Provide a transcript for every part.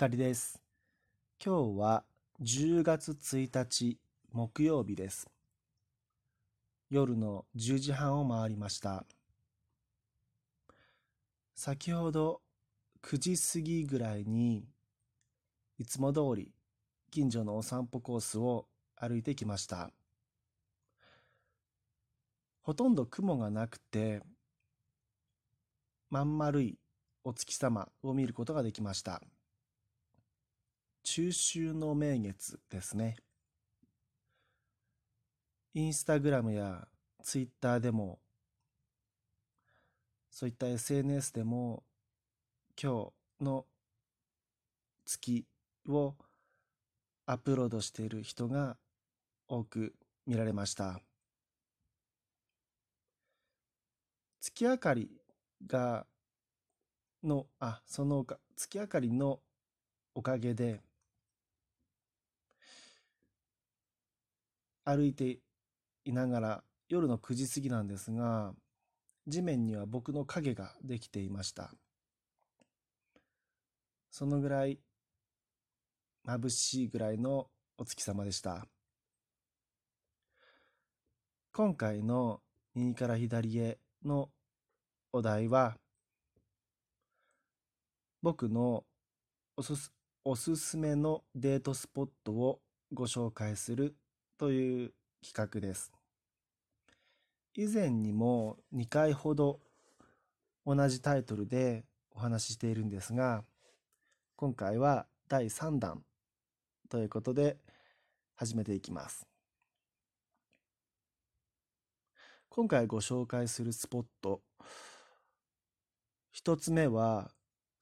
光です。今日は10月1日木曜日です。夜の10時半を回りました。先ほど9時過ぎぐらいにいつも通り近所のお散歩コースを歩いてきました。ほとんど雲がなくてまん丸いお月様を見ることができました。中秋の名月ですね。インスタグラムやツイッターでも、そういった SNS でも、今日の月をアップロードしている人が多く見られました。月明かりが、の、あ、その月明かりのおかげで、歩いていながら夜の9時過ぎなんですが、地面には僕の影ができていました。そのぐらい眩しいぐらいのお月様でした。今回の右から左へのお題は、僕のおすすおすすめのデートスポットをご紹介するという企画です。以前にも2回ほど同じタイトルでお話ししているんですが、今回は第3弾ということで始めていきます。今回ご紹介するスポット、一つ目は、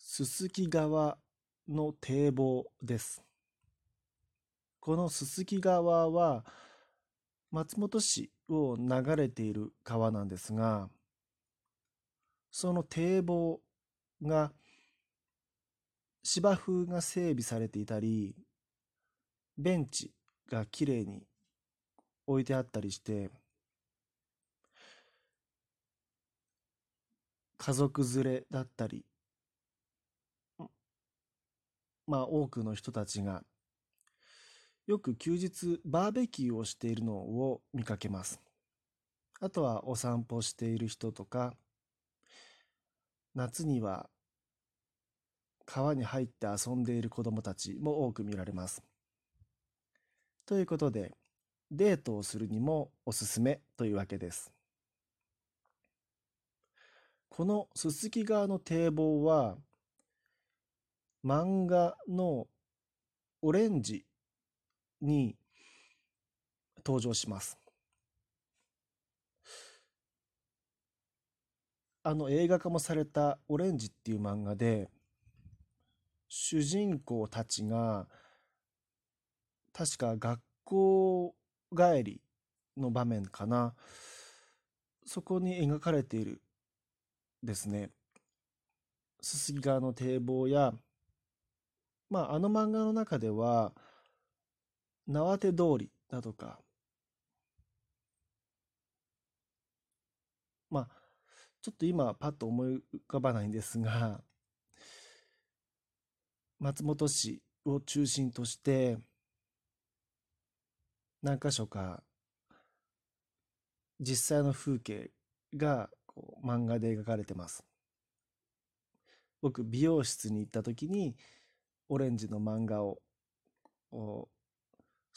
すすき川の堤防です。このすすき川は松本市を流れている川なんですが、その堤防が芝生が整備されていたり、ベンチがきれいに置いてあったりして、家族連れだったり、まあ多くの人たちがよく休日バーベキューをしているのを見かけます。あとはお散歩している人とか、夏には川に入って遊んでいる子供たちも多く見られます。ということで、デートをするにもおすすめというわけです。このすすき川の堤防は、漫画のオレンジに登場します。あの映画化もされた「オレンジ」っていう漫画で主人公たちが確か学校帰りの場面かなそこに描かれているですねすすき川の堤防やまああの漫画の中では縄手通りだとか、まあ、ちょっと今パッと思い浮かばないんですが、松本市を中心として、何箇所か実際の風景がこう漫画で描かれてます。僕、美容室に行った時に、オレンジの漫画を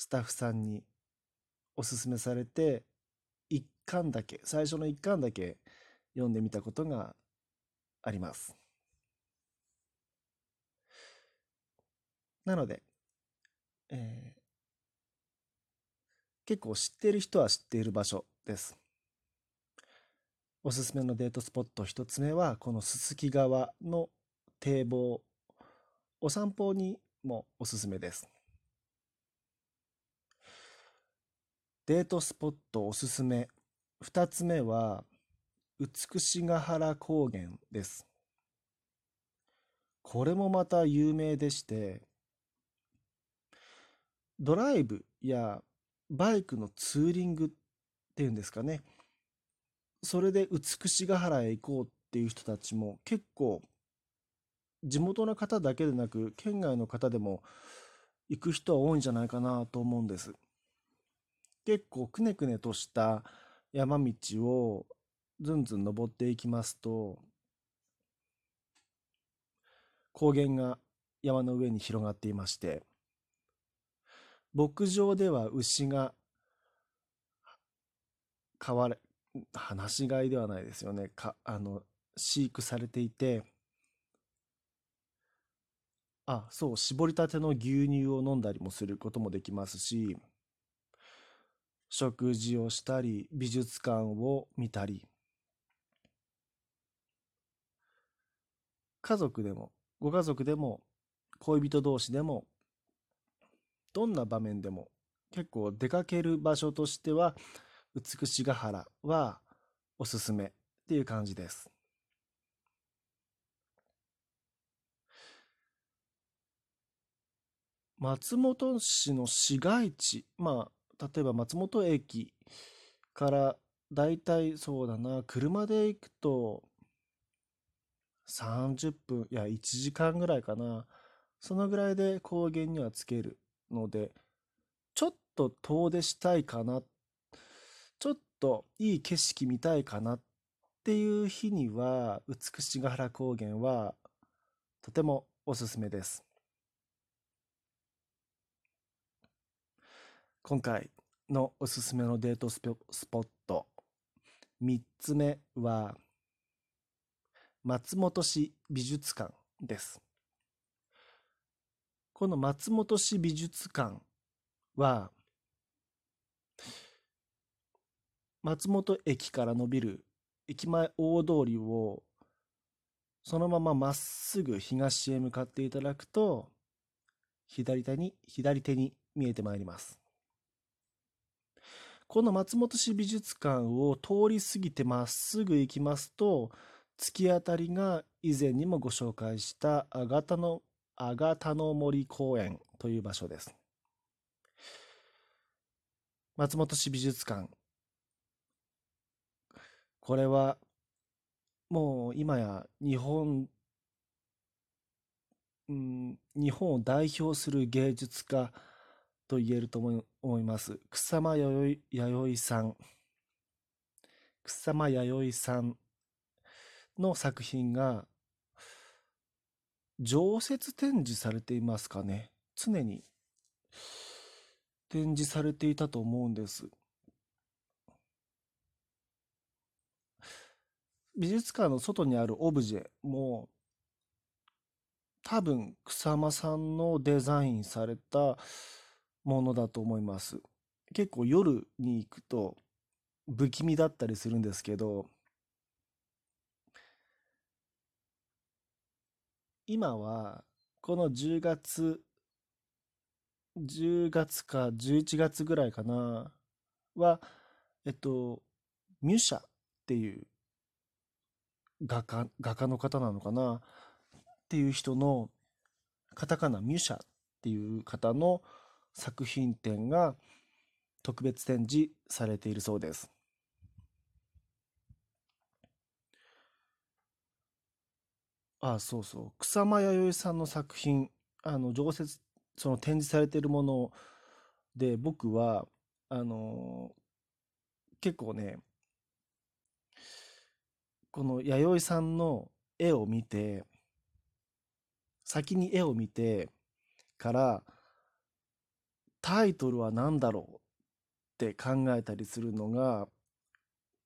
スタッフさんにおすすめされて、一巻だけ、最初の一巻だけ読んでみたことがあります。なので、えー、結構知っている人は知っている場所です。おすすめのデートスポット一つ目は、このすすき川の堤防、お散歩にもおすすめです。デートスポットおすすめ。二つ目は、美ヶ原高原です。これもまた有名でして、ドライブやバイクのツーリングっていうんですかね。それで美ヶ原へ行こうっていう人たちも結構地元の方だけでなく県外の方でも行く人は多いんじゃないかなと思うんです結構くねくねとした山道をずんずん登っていきますと高原が山の上に広がっていまして牧場では牛が飼われ放し飼いではないですよね。かあの飼育されていてあそう絞りたての牛乳を飲んだりもすることもできますし食事をしたり美術館を見たり家族でもご家族でも恋人同士でもどんな場面でも結構出かける場所としては美しが原はおすすめっていう感じです。松本市の市街地、まあ、例えば松本駅からだいたいそうだな、車で行くと30分、いや1時間ぐらいかな。そのぐらいで高原にはつけるので、ちょっと遠出したいかな、ちょっといい景色見たいかなっていう日には、美しが原高原はとてもおすすめです。今回のおすすめのデートスポット。3つ目は松本市美術館です。この松本市美術館は松本駅から伸びる駅前大通りをそのまままっすぐ東へ向かっていただくと左手に左手に見えてまいります。この松本市美術館を通り過ぎてまっすぐ行きますと、突き当たりが以前にもご紹介したあがたの、あがたの森公園という場所です。松本市美術館。これはもう今や日本、うん、日本を代表する芸術家と言えると思います。草間彌生さん。草間彌生さんの作品が常設展示されていますかね。常に展示されていたと思うんです。美術館の外にあるオブジェも多分草間さんのデザインされたものだと思います。結構夜に行くと不気味だったりするんですけど、今はこの10月、10月か11月ぐらいかな、は、えっと、ミュシャっていう画家、画家の方なのかなっていう人の、カタカナミュシャっていう方の作品展が特別展示されているそうです。ああ、そうそう。草間彌生さんの作品、あの、常設、その展示されているもので、僕は、あの結構ね、この弥生さんの絵を見て、先に絵を見てから、タイトルは何だろうって考えたりするのが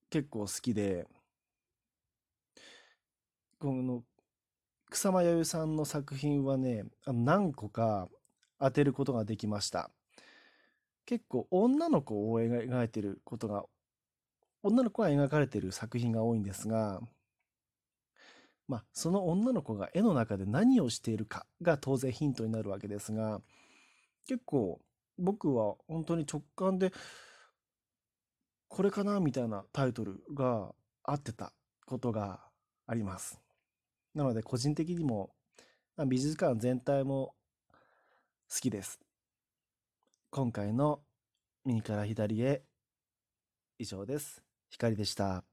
結構好きで、この草間彌生さんの作品はね、何個か当てることができました。結構女の子を描いてることが、女の子が描かれてる作品が多いんですが、まあ、その女の子が絵の中で何をしているかが当然ヒントになるわけですが、結構僕は本当に直感で、これかなみたいなタイトルが合ってたことがあります。なので個人的にも、美術館全体も好きです。今回の右から左へ以上です。光でした。